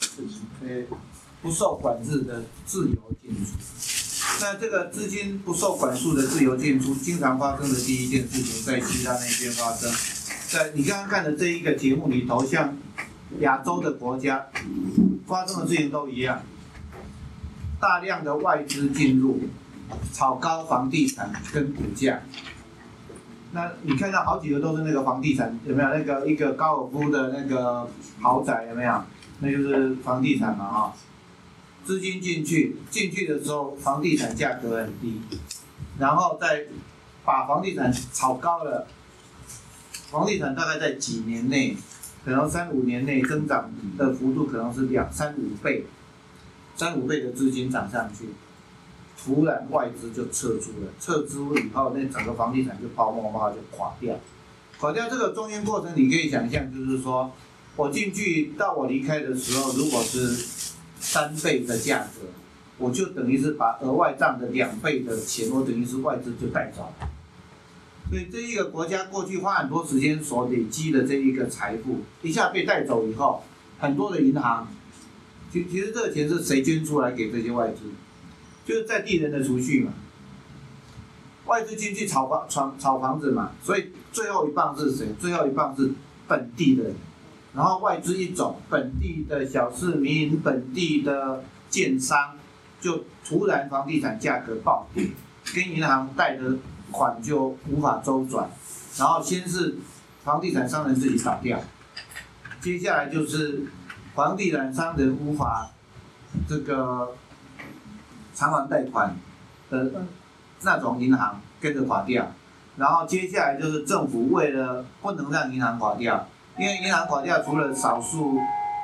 出，呃，不受管制的自由进出。那这个资金不受管束的自由进出，经常发生的第一件事情，在其他那边发生。在你刚刚看的这一个节目里头，像亚洲的国家发生的事情都一样，大量的外资进入，炒高房地产跟股价。那你看到好几个都是那个房地产有没有？那个一个高尔夫的那个豪宅有没有？那就是房地产嘛啊。资金进去，进去的时候房地产价格很低，然后再把房地产炒高了，房地产大概在几年内，可能三五年内增长的幅度可能是两三五倍，三五倍的资金涨上去，突然外资就撤出了，撤出以后那整个房地产就泡沫化就垮掉，垮掉这个中间过程你可以想象，就是说我进去到我离开的时候，如果是。三倍的价格，我就等于是把额外账的两倍的钱，我等于是外资就带走了。所以这一个国家过去花很多时间所累积的这一个财富，一下被带走以后，很多的银行，其其实这个钱是谁捐出来给这些外资？就是在地人的储蓄嘛，外资进去炒房、炒炒房子嘛，所以最后一棒是谁？最后一棒是本地的人。然后外资一走，本地的小市民、本地的建商，就突然房地产价格暴跌，跟银行贷的款就无法周转，然后先是房地产商人自己倒掉，接下来就是房地产商人无法这个偿还贷款的那种银行跟着垮掉，然后接下来就是政府为了不能让银行垮掉。因为银行垮掉，除了少数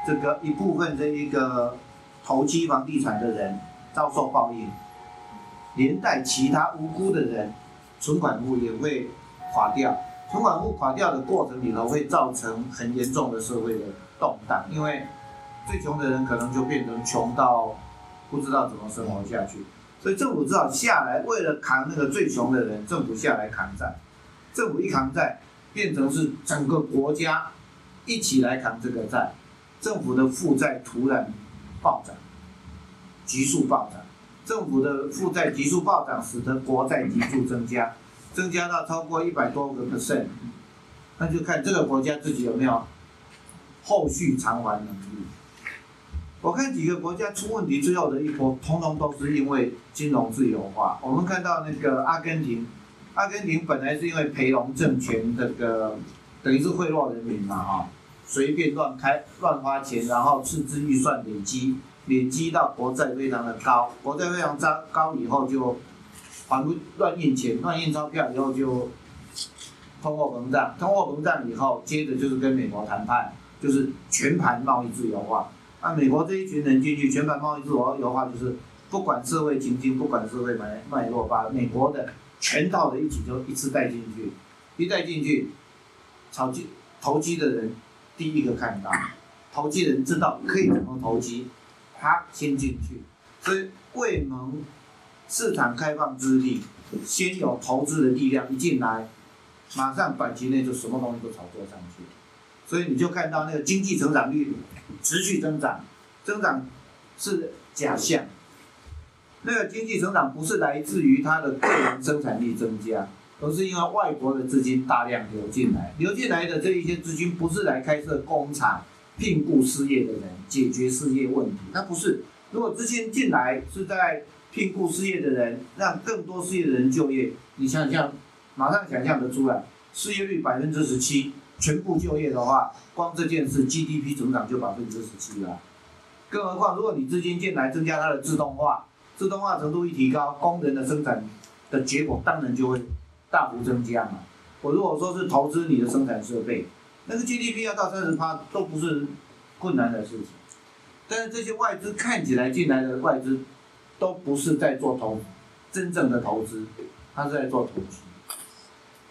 这个一部分这一个投机房地产的人遭受报应，连带其他无辜的人存款户也会垮掉。存款户垮掉的过程里头，会造成很严重的社会的动荡。因为最穷的人可能就变成穷到不知道怎么生活下去，所以政府只好下来，为了扛那个最穷的人，政府下来扛债。政府一扛债，变成是整个国家。一起来扛这个债，政府的负债突然暴涨，急速暴涨，政府的负债急速暴涨，使得国债急速增加，增加到超过一百多个 percent，那就看这个国家自己有没有后续偿还能力。我看几个国家出问题最后的一波，通通都是因为金融自由化。我们看到那个阿根廷，阿根廷本来是因为培隆政权这个等于是贿赂人民嘛，哈。随便乱开乱花钱，然后赤字预算累积，累积到国债非常的高，国债非常高高以后就还不乱印钱，乱印钞票以后就通货膨胀，通货膨胀以后接着就是跟美国谈判，就是全盘贸易自由化。那美国这一群人进去全盘贸易自由化，就是不管社会情境，不管社会脉脉络，把美国的全套的一起就一次带进去，一带进去，炒机投机的人。第一个看到，投机人知道可以怎么投机，他先进去，所以未蒙市场开放之力，先有投资的力量一进来，马上短期内就什么东西都炒作上去，所以你就看到那个经济成长率持续增长，增长是假象，那个经济成长不是来自于它的个人生产力增加。都是因为外国的资金大量流进来，流进来的这一些资金不是来开设工厂、聘雇失业的人、解决失业问题，那不是。如果资金进来是在聘雇失业的人，让更多失业的人就业，你想想，马上想象得出来，失业率百分之十七，全部就业的话，光这件事 GDP 增长就百分之十七了。更何况，如果你资金进来增加它的自动化，自动化程度一提高，工人的生产的结果当然就会。大幅增加嘛？我如果说是投资你的生产设备，那个 GDP 要到三十趴都不是困难的事情。但是这些外资看起来进来的外资，都不是在做投真正的投资，他是在做投机。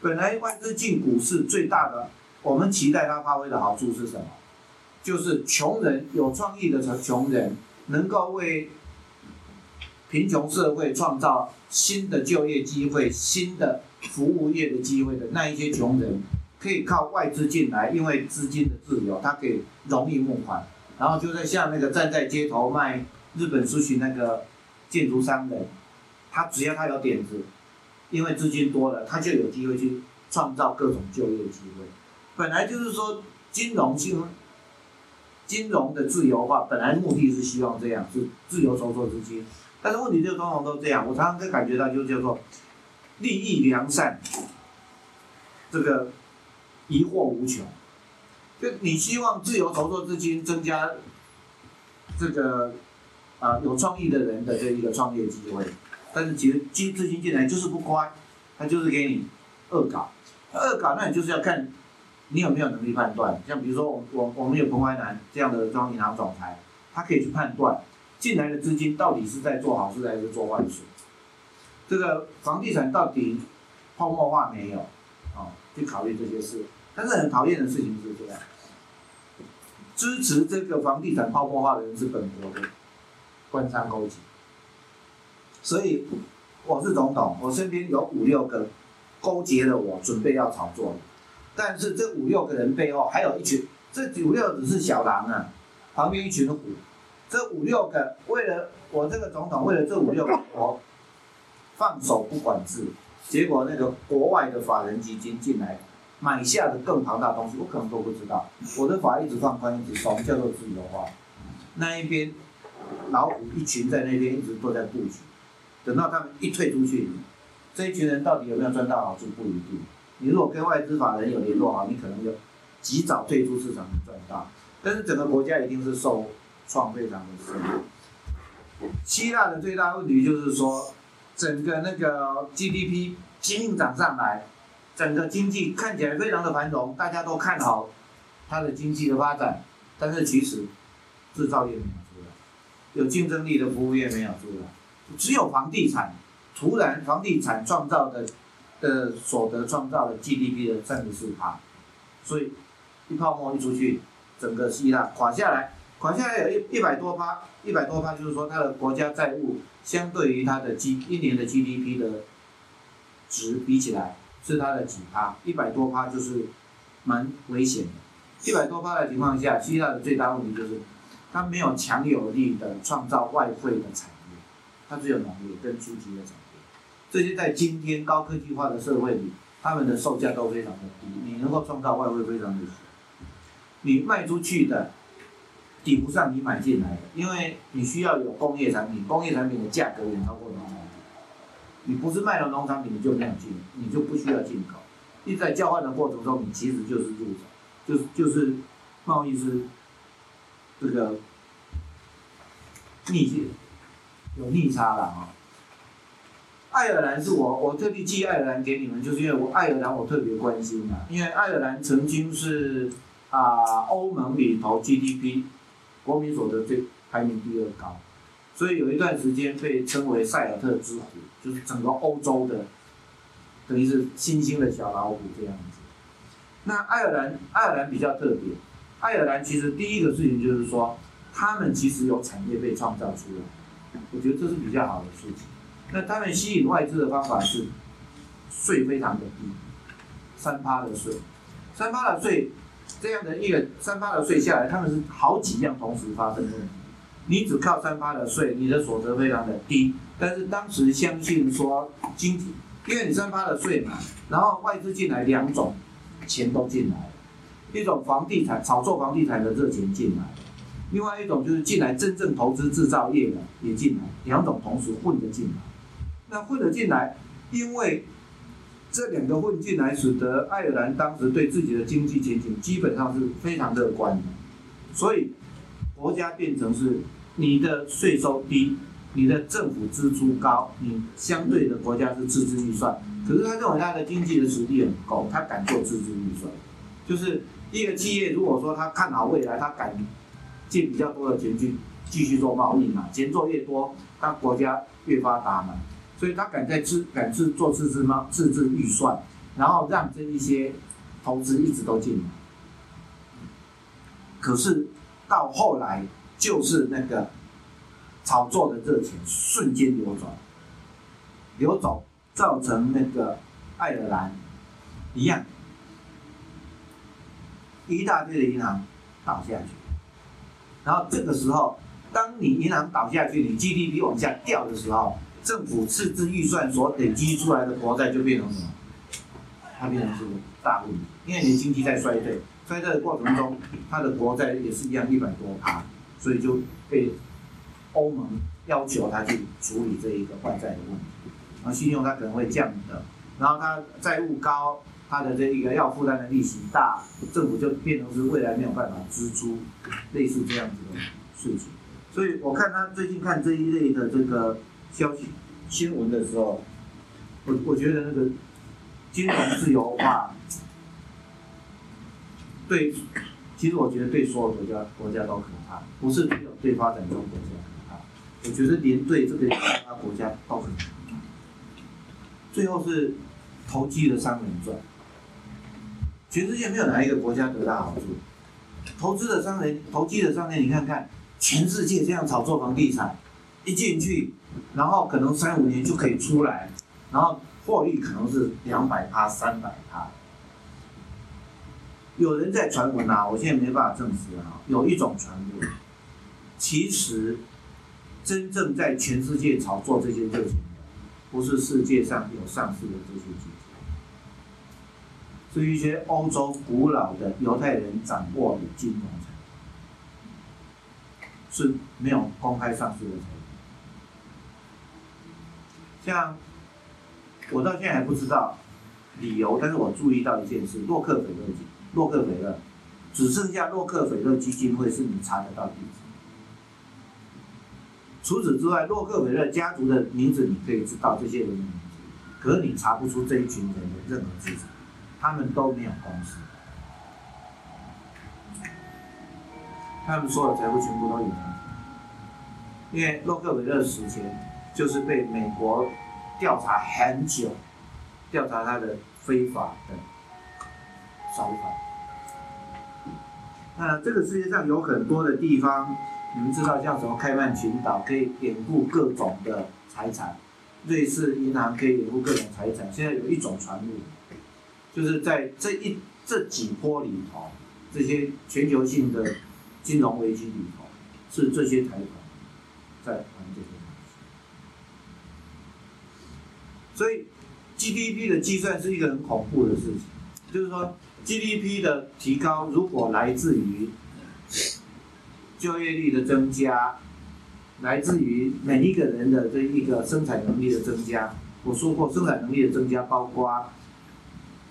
本来外资进股市最大的，我们期待它发挥的好处是什么？就是穷人有创意的穷穷人，能够为贫穷社会创造新的就业机会，新的。服务业的机会的那一些穷人，可以靠外资进来，因为资金的自由，他可以容易募款，然后就在像那个站在街头卖日本书群那个建筑商人，他只要他有点子，因为资金多了，他就有机会去创造各种就业机会。本来就是说金融性金融的自由化，本来目的是希望这样，是自由筹措资金。但是问题就通常都这样，我常常会感觉到就是叫做利益良善，这个疑惑无穷。就你希望自由筹措资金，增加这个啊有创意的人的这一个创业机会，但是其实金资金进来就是不乖，他就是给你恶搞，恶搞那你就是要看你有没有能力判断。像比如说我我我们有彭淮南这样的中央银行总裁，他可以去判断。进来的资金到底是在做好事还是做坏事？这个房地产到底泡沫化没有？啊，去考虑这些事。但是很讨厌的事情是这样，支持这个房地产泡沫化的人是本国的官商勾结。所以我是总统，我身边有五六个勾结了我，准备要炒作。但是这五六个人背后还有一群，这五六只是小狼啊，旁边一群虎。这五六个为了我这个总统，为了这五六个我放手不管制，结果那个国外的法人基金进来买下的更庞大东西，我可能都不知道。我的法一直放宽，一直松，叫做自由化。那一边老虎一群在那边一直都在布局，等到他们一退出去，这一群人到底有没有赚到好处不一定。你如果跟外资法人有联络好，你可能就及早退出市场赚到，但是整个国家一定是受。创非常的深。希腊的最大问题就是说，整个那个 GDP 拼命涨上来，整个经济看起来非常的繁荣，大家都看好它的经济的发展，但是其实制造业没有出来，有竞争力的服务业没有出来，只有房地产，突然房地产创造的的所得创造了 GDP 的三十四趴，所以一泡沫一出去，整个希腊垮下来。款项有一一百多趴，一百多趴就是说它的国家债务相对于它的 G 一年的 GDP 的值比起来是它的几趴，一百多趴就是蛮危险的。一百多趴的情况下，希腊的最大问题就是它没有强有力的创造外汇的产业，它只有农业跟初级的产业。这些在今天高科技化的社会里，他们的售价都非常的低，你能够创造外汇非常的少，你卖出去的。抵不上你买进来的，因为你需要有工业产品，工业产品的价格远超过农产品。你不是卖了农产品，你就没有进，你就不需要进口。你在交换的过程中，你其实就是入手，就是就是贸易是这个逆境，有逆差了啊。爱尔兰是我我特地寄爱尔兰给你们，就是因为我爱尔兰我特别关心啊，因为爱尔兰曾经是啊欧盟里头 GDP。国民所得最排名第二高，所以有一段时间被称为塞尔特之虎，就是整个欧洲的，等于是新兴的小老虎这样子。那爱尔兰，爱尔兰比较特别，爱尔兰其实第一个事情就是说，他们其实有产业被创造出来，我觉得这是比较好的事情。那他们吸引外资的方法是税非常的低，三趴的税，三趴的税。这样的一个三八的税下来，他们是好几样同时发生的问题。你只靠三八的税，你的所得非常的低。但是当时相信说经济，因为你三八的税嘛，然后外资进来两种钱都进来了，一种房地产炒作房地产的热钱进来，另外一种就是进来真正投资制造业的也进来，两种同时混着进来。那混着进来，因为这两个混进来，使得爱尔兰当时对自己的经济前景基本上是非常乐观的，所以国家变成是你的税收低，你的政府支出高，你相对的国家是自治预算，可是他认为他的经济的实力很够，他敢做自治预算，就是一个企业如果说他看好未来，他敢借比较多的钱去继续做贸易嘛，钱做越多，他国家越发达嘛。所以他敢在自敢自做自治吗？自治预算，然后让这一些投资一直都进来。可是到后来就是那个炒作的热钱瞬间流转，流走造成那个爱尔兰一样，一大堆的银行倒下去。然后这个时候，当你银行倒下去，你 GDP 往下掉的时候，政府赤字预算所累积出来的国债就变成什么？它变成是大问题，因为你经济在衰退，衰退的过程中，它的国债也是一样一百多趴，所以就被欧盟要求它去处理这一个外债的问题，然后信用它可能会降的，然后它债务高，它的这一个要负担的利息大，政府就变成是未来没有办法支出类似这样子的事情，所以我看他最近看这一类的这个消息新闻的时候，我我觉得那个。金融自由化，对，其实我觉得对所有国家国家都可怕，不是只有对发展中国家可怕，我觉得连对这个其他国家都很可怕。最后是投机的商人赚，全世界没有哪一个国家得到好处。投资的商人，投机的商人，你看看，全世界这样炒作房地产，一进去，然后可能三五年就可以出来，然后。获利可能是两百趴、三百趴。有人在传闻啊，我现在没办法证实啊。有一种传闻，其实真正在全世界炒作这些热钱的，不是世界上有上市的这些基金，是一些欧洲古老的犹太人掌握的金融财是没有公开上市的像。我到现在还不知道理由，但是我注意到一件事：洛克菲勒洛克菲勒，只剩下洛克菲勒基金会是你查得到地址。除此之外，洛克菲勒家族的名字你可以知道这些人的名字，可是你查不出这一群人的任何资产，他们都没有公司，他们所有财富全部都有因为洛克菲勒死前就是被美国。调查很久，调查他的非法的手法。那这个世界上有很多的地方，你们知道像什么开曼群岛可以掩护各种的财产，瑞士银行可以掩护各种财产。现在有一种传闻，就是在这一这几波里头，这些全球性的金融危机里头，是这些财团在还这些。所以 GDP 的计算是一个很恐怖的事情，就是说 GDP 的提高如果来自于就业率的增加，来自于每一个人的这一个生产能力的增加。我说过，生产能力的增加包括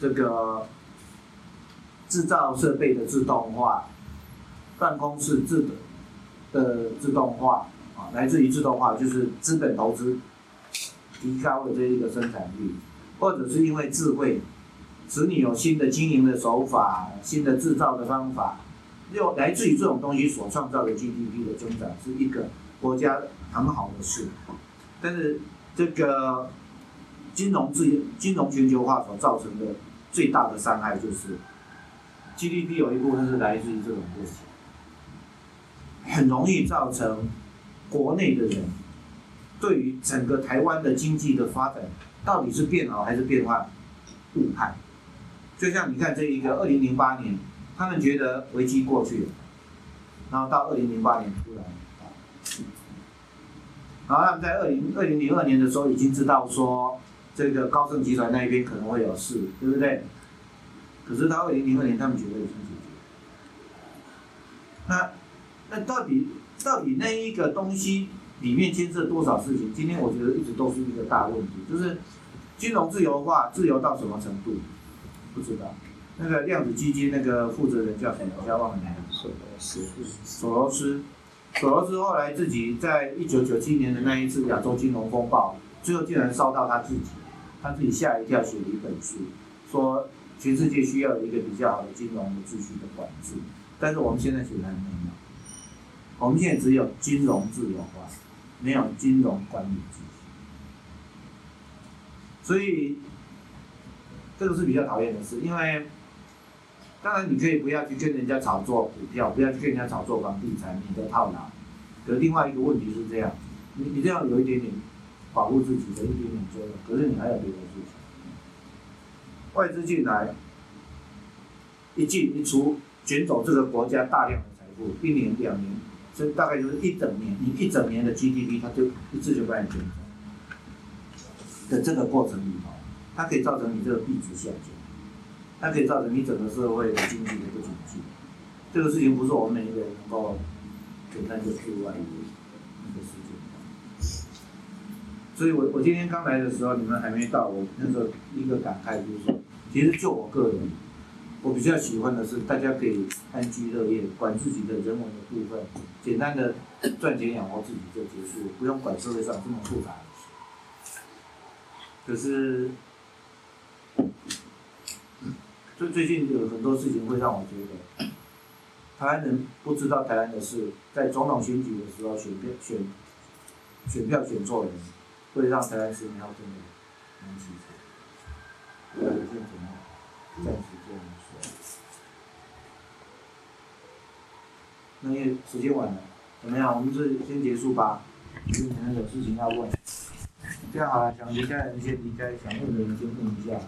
这个制造设备的自动化、办公室自的自动化啊，来自于自动化就是资本投资。提高了这一个生产率，或者是因为智慧，使你有新的经营的手法、新的制造的方法，又来自于这种东西所创造的 GDP 的增长，是一个国家很好的事。但是这个金融自由、金融全球化所造成的最大的伤害，就是 GDP 有一部分是来自于这种东西，很容易造成国内的人。对于整个台湾的经济的发展，到底是变好还是变坏，误判。就像你看这一个二零零八年，他们觉得危机过去了，然后到二零零八年突然，然后他们在二零二零零二年的时候已经知道说，这个高盛集团那一边可能会有事，对不对？可是到二零零二年，他们觉得已经解决。那那到底到底那一个东西？里面牵涉多少事情？今天我觉得一直都是一个大问题，就是金融自由化，自由到什么程度？不知道。那个量子基金那个负责人叫什么？我叫忘了名字。索罗斯。索罗斯。索罗斯后来自己在一九九七年的那一次亚洲金融风暴，最后竟然烧到他自己，他自己吓一跳，写了一本书，说全世界需要一个比较好的金融的秩序的管制，但是我们现在显然没有，我们现在只有金融自由化。没有金融管理知识，所以这个是比较讨厌的事。因为当然你可以不要去跟人家炒作股票，不要去跟人家炒作房地产，你的套牢。可是另外一个问题是这样，你你这样有一点点保护自己的一点点作用，可是你还有别的事情。外资进来，一进一出，卷走这个国家大量的财富，一年两年。所以大概就是一整年，你一整年的 GDP 它就一次就把你卷走的这个过程里头，它可以造成你这个币值下降，它可以造成你整个社会的经济的不景气。这个事情不是我们每一个人能够简单就去外于那个事情。所以我我今天刚来的时候，你们还没到，我那时候一个感慨就是说，其实就我个人，我比较喜欢的是大家可以安居乐业，管自己的人文的部分，简单的赚钱养活自己就结束，不用管社会上这么复杂的事。可是，最最近有很多事情会让我觉得，台湾人不知道台湾的事，在总统选举的时候选票选选票选错人，会让台湾市民要真的难启齿。我先怎么暂时这样说。那因为时间晚了，怎么样？我们这先结束吧，因为可能有事情要问。这样好了，想离开的人先离开，想问的人先问一下。